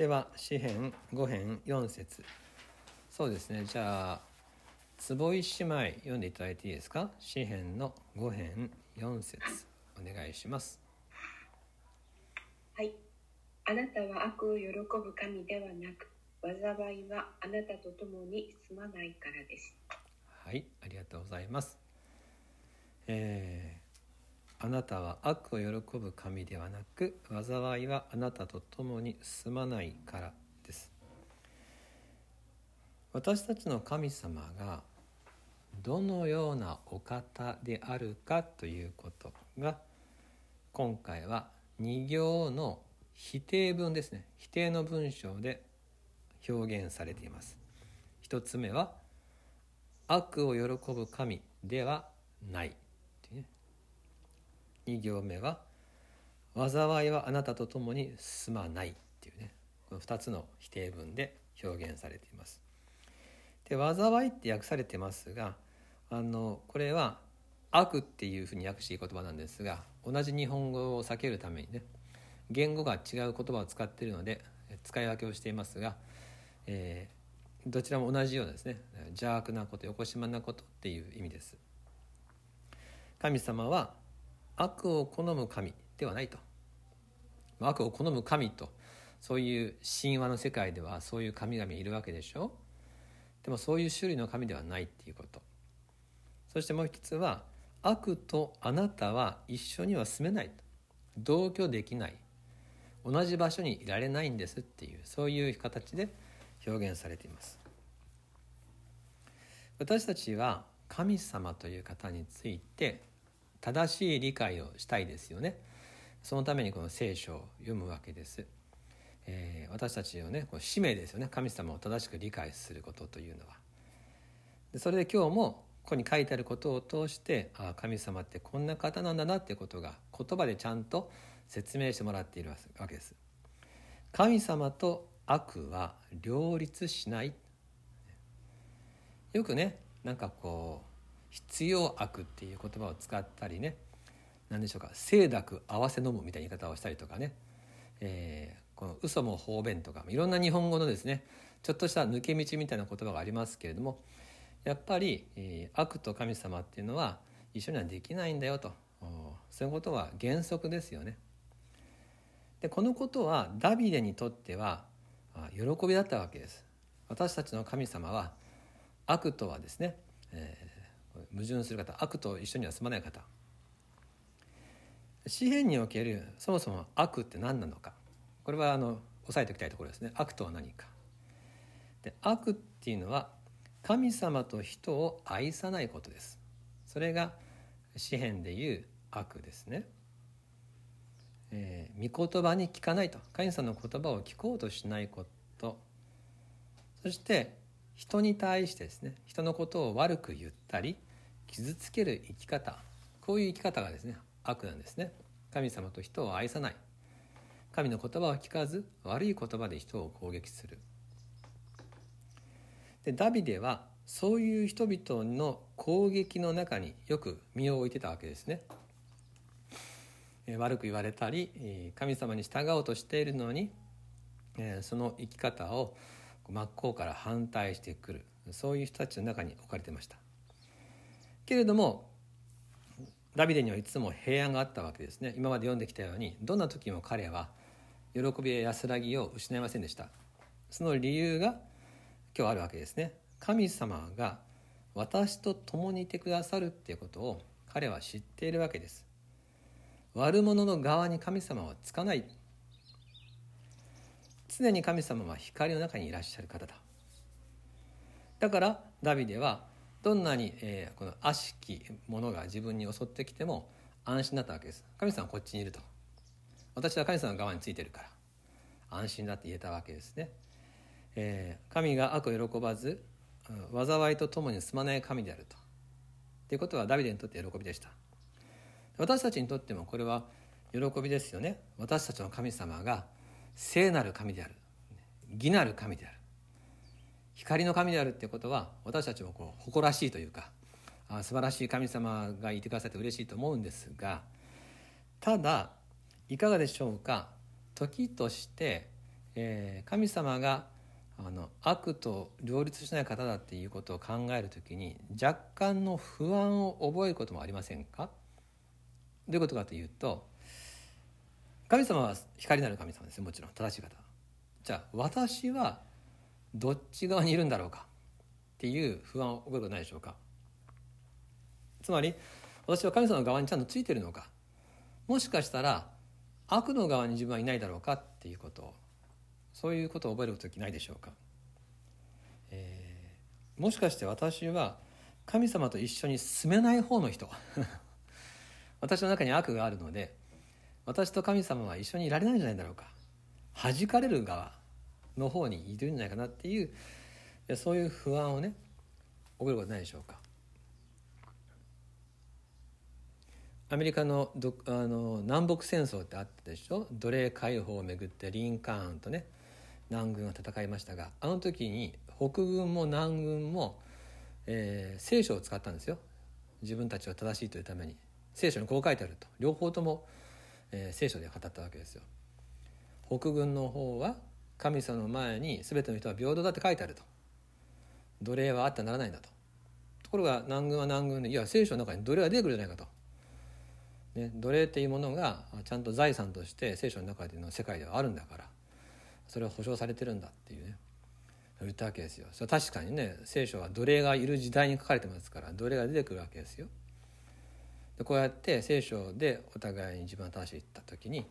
では詩編5編4節。そうですね。じゃあ坪井姉妹読んでいただいていいですか？詩編の5編4節。お願いします。はい。あなたは悪を喜ぶ神ではなく災いはあなたと共に住まないからです。はい。ありがとうございます。えーあなたは悪を喜ぶ神ではなく災いはあなたと共に住まないからです。私たちの神様がどのようなお方であるかということが今回は2行の否定文ですね。否定の文章で表現されています。一つ目は悪を喜ぶ神ではない。2行目は「災いはあなたと共に住まない」っていうねこの2つの否定文で表現されています。で災いって訳されてますがあのこれは悪っていうふうに訳していい言葉なんですが同じ日本語を避けるためにね言語が違う言葉を使っているので使い分けをしていますが、えー、どちらも同じようなですね邪悪なことよこしまなことっていう意味です。神様は悪を好む神ではないと。悪を好む神とそういう神話の世界ではそういう神々いるわけでしょ。でもそういう種類の神ではないっていうこと。そしてもう一つは悪とあなたは一緒には住めない同居できない。同じ場所にいられないんですっていうそういう形で表現されています。私たちは神様という方について正しい理解をしたいですよね。そのためにこの聖書を読むわけです、えー、私たちのねこの使命ですよね。神様を正しく理解することというのは。でそれで今日もここに書いてあることを通してああ神様ってこんな方なんだなってことが言葉でちゃんと説明してもらっているわけです。神様と悪は両立しない。よくねなんかこう必要悪っていう言葉を使ったりね何でしょうか清濁合わせ飲むみたいな言い方をしたりとかね、えー、この嘘も方便とかいろんな日本語のですねちょっとした抜け道みたいな言葉がありますけれどもやっぱり、えー、悪と神様っていうのは一緒にはできないんだよとそういうことは原則ですよね。でこのことはダビデにとっては喜びだったわけです。私たちの神様は悪とはですね、えー矛盾する方悪と一緒には住まない方。詩篇におけるそもそも悪って何なのか。これはあの押さえておきたいところですね。悪とは何か。で悪っていうのは神様と人を愛さないことです。それが詩篇でいう悪ですね、えー、御言葉に聞かないと。神様の言葉を聞こうとしないこと。そして人に対してですね人のことを悪く言ったり傷つける生き方。こういう生き方がですね悪なんですね。神様と人を愛さない。神の言葉を聞かず悪い言葉で人を攻撃する。でダビデはそういう人々の攻撃の中によく身を置いてたわけですね。悪く言われたり神様に従おうとしているのにその生き方を真っ向から反対してくる。そういう人たちの中に置かれてました。けれどもダビデにはいつも平安があったわけですね。今まで読んできたようにどんな時も彼は喜びや安らぎを失いませんでした。その理由が今日あるわけですね。神様が私と共にいてくださるっていうことを彼は知っているわけです。悪者の側に神様はつかない。常に神様は光の中にいらっしゃる方だ。だからダビデはどんなに、えー、この悪しきものが自分に襲ってきても安心だったわけです。神様はこっちにいると。私は神様の側についてるから。安心だって言えたわけですね、えー、神が悪を喜ばず災いと共に住まない神であると。ということはダビデにとって喜びでした。私たちにとってもこれは喜びですよね。私たちの神様が聖なる神である。義なる神である。光の神であるっていうことは私たちもこう誇らしいというかあ素晴らしい神様がいてくださって嬉しいと思うんですがただいかがでしょうか？時として、えー、神様があの悪と両立しない方だっていうことを考える時に若干の不安を覚えることもありませんか？どういうことかというと神様は光なる神様ですよもちろん。正しい方じゃあ私はどっち側にいるんだろうか？っていう不安を覚えることないでしょうか？つまり私は神様の側にちゃんとついてるのか？もしかしたら悪の側に自分はいないだろうか？っていうこと。そういうことを覚える時ないでしょうか、えー、もしかして私は神様と一緒に住めない方の人？私の中に悪があるので私と神様は一緒にいられないんじゃないだろうか？弾かれる側の方にいるんじゃないかなっていうそういう不安をね覚えることないでしょうか。アメリカのどあの南北戦争ってあったでしょ？奴隷解放をめぐってリンカーンとね南軍が戦いましたがあの時に北軍も南軍も、えー、聖書を使ったんですよ。自分たちは正しいというために。聖書にこう書いてあると。両方とも、えー、聖書で語ったわけですよ。北軍の方は神様の前に全ての人は平等だって書いてあると。奴隷はあってはならないんだと。ところが南軍は南軍でいや聖書の中に奴隷が出てくるじゃないかと、ね、奴隷っていうものがちゃんと財産として聖書の中での世界ではあるんだからそれは保証されてるんだっていうね。言ったわけですよ。それ確かにね聖書は奴隷がいる時代に書かれてますから奴隷が出てくるわけですよ。でこうやって聖書でお互いに自分が正しいった時に、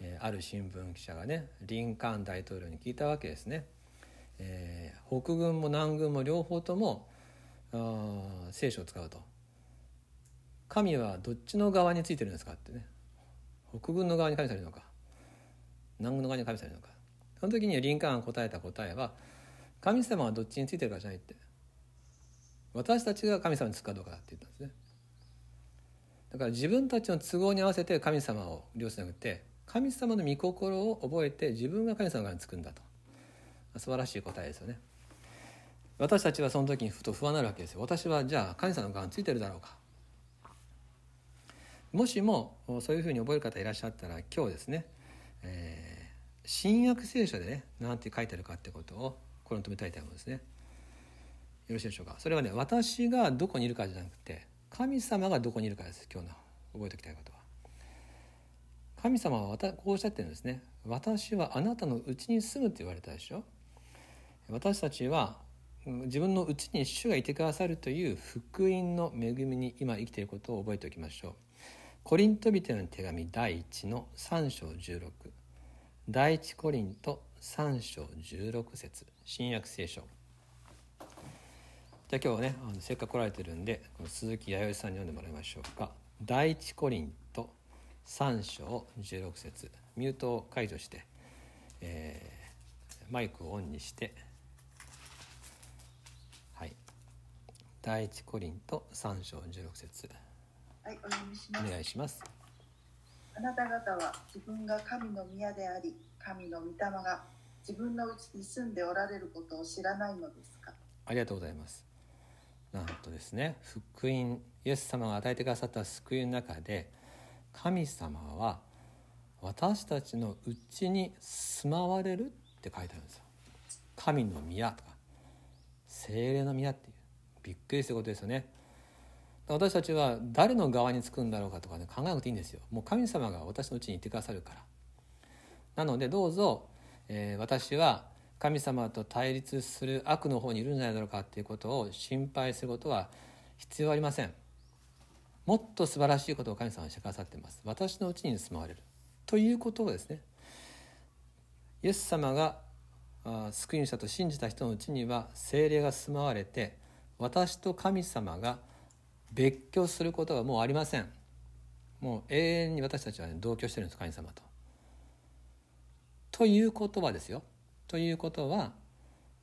え、ある新聞記者がねリンカーン大統領に聞いたわけですね、えー、北軍も南軍も両方ともあ聖書を使うと。神はどっちの側についてるんですかってね。北軍の側に神されるのか。南軍の側に神されるのか。その時にリンカーンが答えた答えは神様はどっちについてるかじゃないって。私たちが神様につくかどうかだって言ったんですね。だから自分たちの都合に合わせて神様を両親なくて神様の御心を覚えて自分が神様につくんだと。素晴らしい答えですよね。私たちはその時にふと不安になるわけですよ。私はじゃあ神様の側についてるだろうか。もしもそういうふうに覚える方いらっしゃったら今日ですね、えー新約聖書でね何て書いてあるかってことをこれに止めたいと思うんですね。よろしいでしょうか。それはね私がどこにいるかじゃなくて神様がどこにいるかです。今日の覚えておきたいこと。神様はこうおっしゃってるんですね。私はあなたのうちに住むって言われたでしょ。私たちは自分のうちに主がいてくださるという福音の恵みに今生きていることを覚えておきましょう。コリントビテの手紙第1の3章16第一コリント3章16節新約聖書じゃあ今日はねあのせっかく来られてるんでこの鈴木弥生さんに読んでもらいましょうか第一コリント3章16節。ミュートを解除して、えー、マイクをオンにしてはい。第一コリント3章16節。はいお願いします。あなた方は自分が神の宮であり神の御霊が自分のうちに住んでおられることを知らないのですか？ありがとうございます。なんとですね福音イエス様が与えてくださった救いの中で神様は私たちのうちに住まわれるって書いてあるんですよ。神の宮とか精霊の宮っていうびっくりすることですよね。私たちは誰の側につくんだろうかとかね考えなくていいんですよ。もう神様が私のうちにいてくださるから。なのでどうぞ、えー、私は神様と対立する悪の方にいるんじゃないだろうかっていうことを心配することは必要ありません。もっと素晴らしいことを神様はしてくださっています。私のうちに住まわれる。ということをですねイエス様が救い主だと信じた人のうちには精霊が住まわれて私と神様が別居することはもうありません。もう永遠に私たちは、ね、同居してるんです神様と。ということはですよ。ということは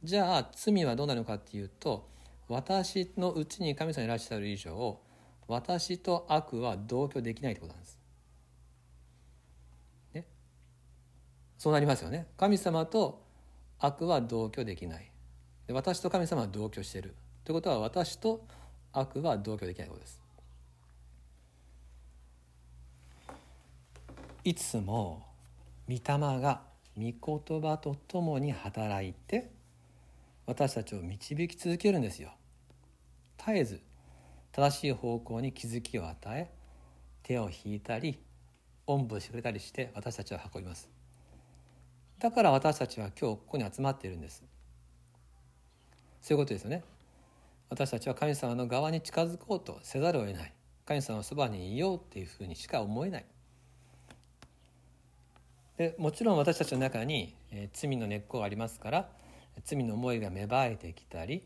じゃあ罪はどうなるのかっていうと私のうちに神様いらっしゃる以上私と悪は同居できないってことなんです。ね、そうなりますよね。神様と悪は同居できない。で私と神様は同居している。ということは私と悪は同居できないことですいつも御霊が御言葉とともに働いて私たちを導き続けるんですよ絶えず正しい方向に気づきを与え手を引いたりおんぶしてくれたりして私たちを運びます。だから私たちは今日ここに集まっているんです。そういうことですよね。私たちは神様の側に近づこうとせざるを得ない。神様のそばにいようっていうふうにしか思えない。でもちろん私たちの中に、えー、罪の根っこがありますから罪の思いが芽生えてきたり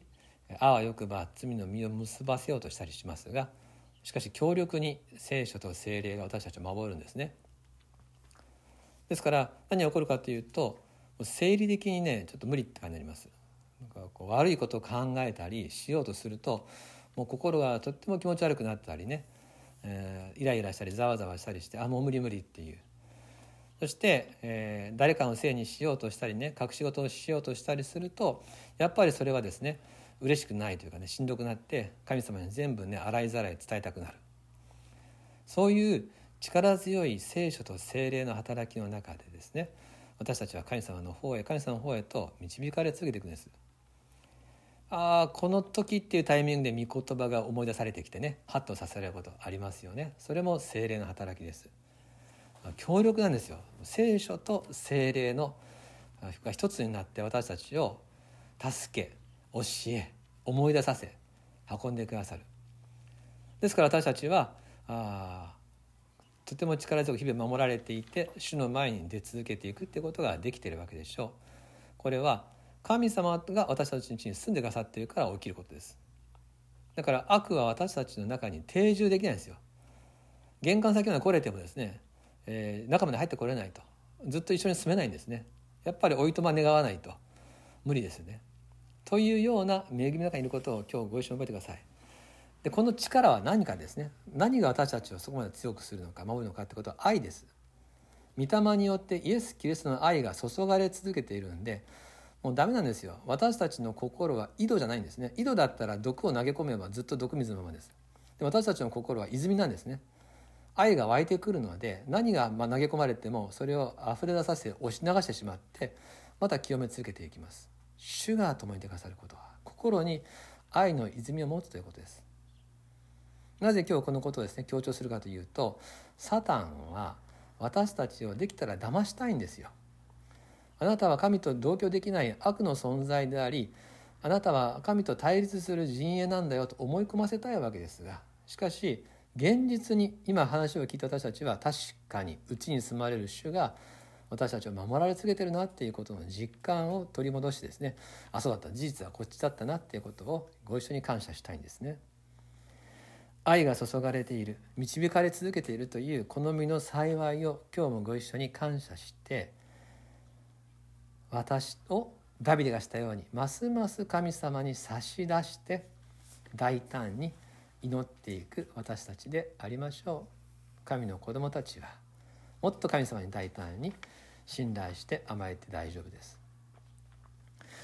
あわよくば罪の実を結ばせようとしたりしますがしかし強力に聖書と精霊が私たちを守るんですね。ですから何が起こるかというと生理的にねちょっと無理って感じになります。なんかこう悪いことを考えたりしようとするともう心がとっても気持ち悪くなったりね、えー、イライラしたりざわざわしたりしてあもう無理無理っていうそして、えー、誰かのせいにしようとしたりね隠し事をしようとしたりするとやっぱりそれはですね嬉しくないというかねしんどくなって神様に全部ね洗いざらい伝えたくなる。そういう力強い聖書と精霊の働きの中でですね私たちは神様の方へ神様の方へと導かれ続けていくんです。ああこの時っていうタイミングで御言葉が思い出されてきてねハッとさせられることありますよね。それも精霊の働きです。強力なんですよ。聖書と精霊のが一つになって私たちを助け教え思い出させ運んでくださる。ですから私たちはあとても力強く日々守られていて主の前に出続けていくってことができているわけでしょう。これは神様が私たちのうちに住んでくださっているから起きることです。だから悪は私たちの中に定住できないんですよ。玄関先まで来れてもですね、えー、中まで入ってこれないと。ずっと一緒に住めないんですね。やっぱりおいとま願わないと。無理ですよね。というような恵みの中にいることを今日ご一緒に覚えてください。でこの力は何かですね。何が私たちをそこまで強くするのか守るのかってことは愛です。御霊によってイエス・キリストの愛が注がれ続けているんでもうダメなんですよ。私たちの心は井戸じゃないんですね。井戸だったら毒を投げ込めばずっと毒水のままです。で私たちの心は泉なんですね。愛が湧いてくるので何がま投げ込まれてもそれを溢れ出させ押し流してしまってまた清め続けていきます。主が共に出かさることは心に愛の泉を持つということです。なぜ今日このことをですね強調するかというとサタンは私たちをできたら騙したいんですよ。あなたは神と同居できない悪の存在でありあなたは神と対立する陣営なんだよと思い込ませたいわけですがしかし現実に今話を聞いた私たちは確かにうちに住まれる主が私たちを守られ続けてるなっていうことの実感を取り戻してですね。あそうだった。事実はこっちだったなっていうことをご一緒に感謝したいんですね。愛が注がれている。導かれ続けているというこの身の幸いを今日もご一緒に感謝して私をダビデがしたようにますます神様に差し出して大胆に祈っていく私たちでありましょう。神の子供たちはもっと神様に大胆に信頼して甘えて大丈夫です。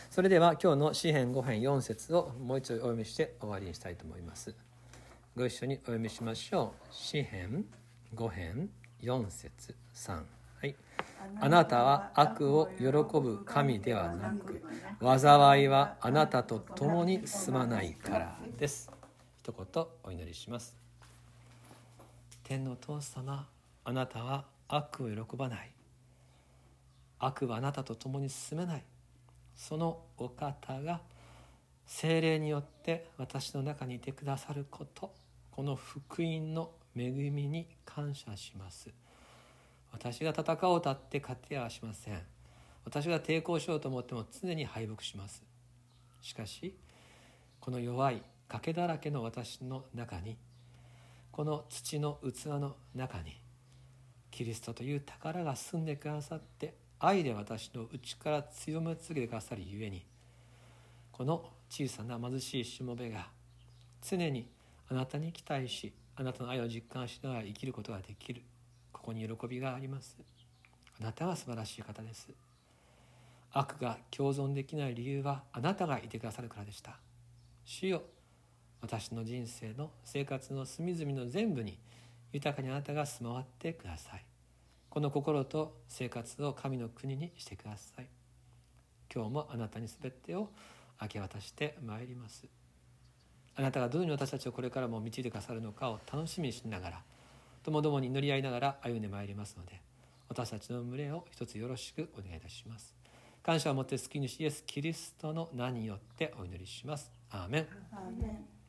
それでは今日の詩編5編4節をもう一度お読みして終わりにしたいと思います。ご一緒にお読みしましょう。詩編5編4節3はい。あなたは悪を喜ぶ神ではなく災いはあなたと共に住まないからです。一言お祈りします。天の父様あなたは悪を喜ばない。悪はあなたと共に進めない。そのお方が精霊によって私の中にいてくださること。この福音の恵みに感謝します。私が戦おうたって勝てはしません。私が抵抗しようと思っても常に敗北します。しかしこの弱い賭けだらけの私の中にこの土の器の中にキリストという宝が住んでくださって愛で私の内から強め続けてくださるゆえにこの小さな貧しいしもべが常にあなたに期待しあなたの愛を実感しながら生きることができる。ここに喜びがあります。あなたは素晴らしい方です。悪が共存できない理由はあなたがいてくださるからでした。主よ私の人生の生活の隅々の全部に豊かにあなたが住まわってください。この心と生活を神の国にしてください。今日もあなたに全てを明け渡してまいります。あなたがどのように私たちをこれからも導いてくださるのかを楽しみにしながらともどもに祈り合いながら歩んでまいりますので私たちの群れを一つよろしくお願いいたします。感謝を持って救い主イエス・キリストの名によってお祈りします。アーメン。アーメン。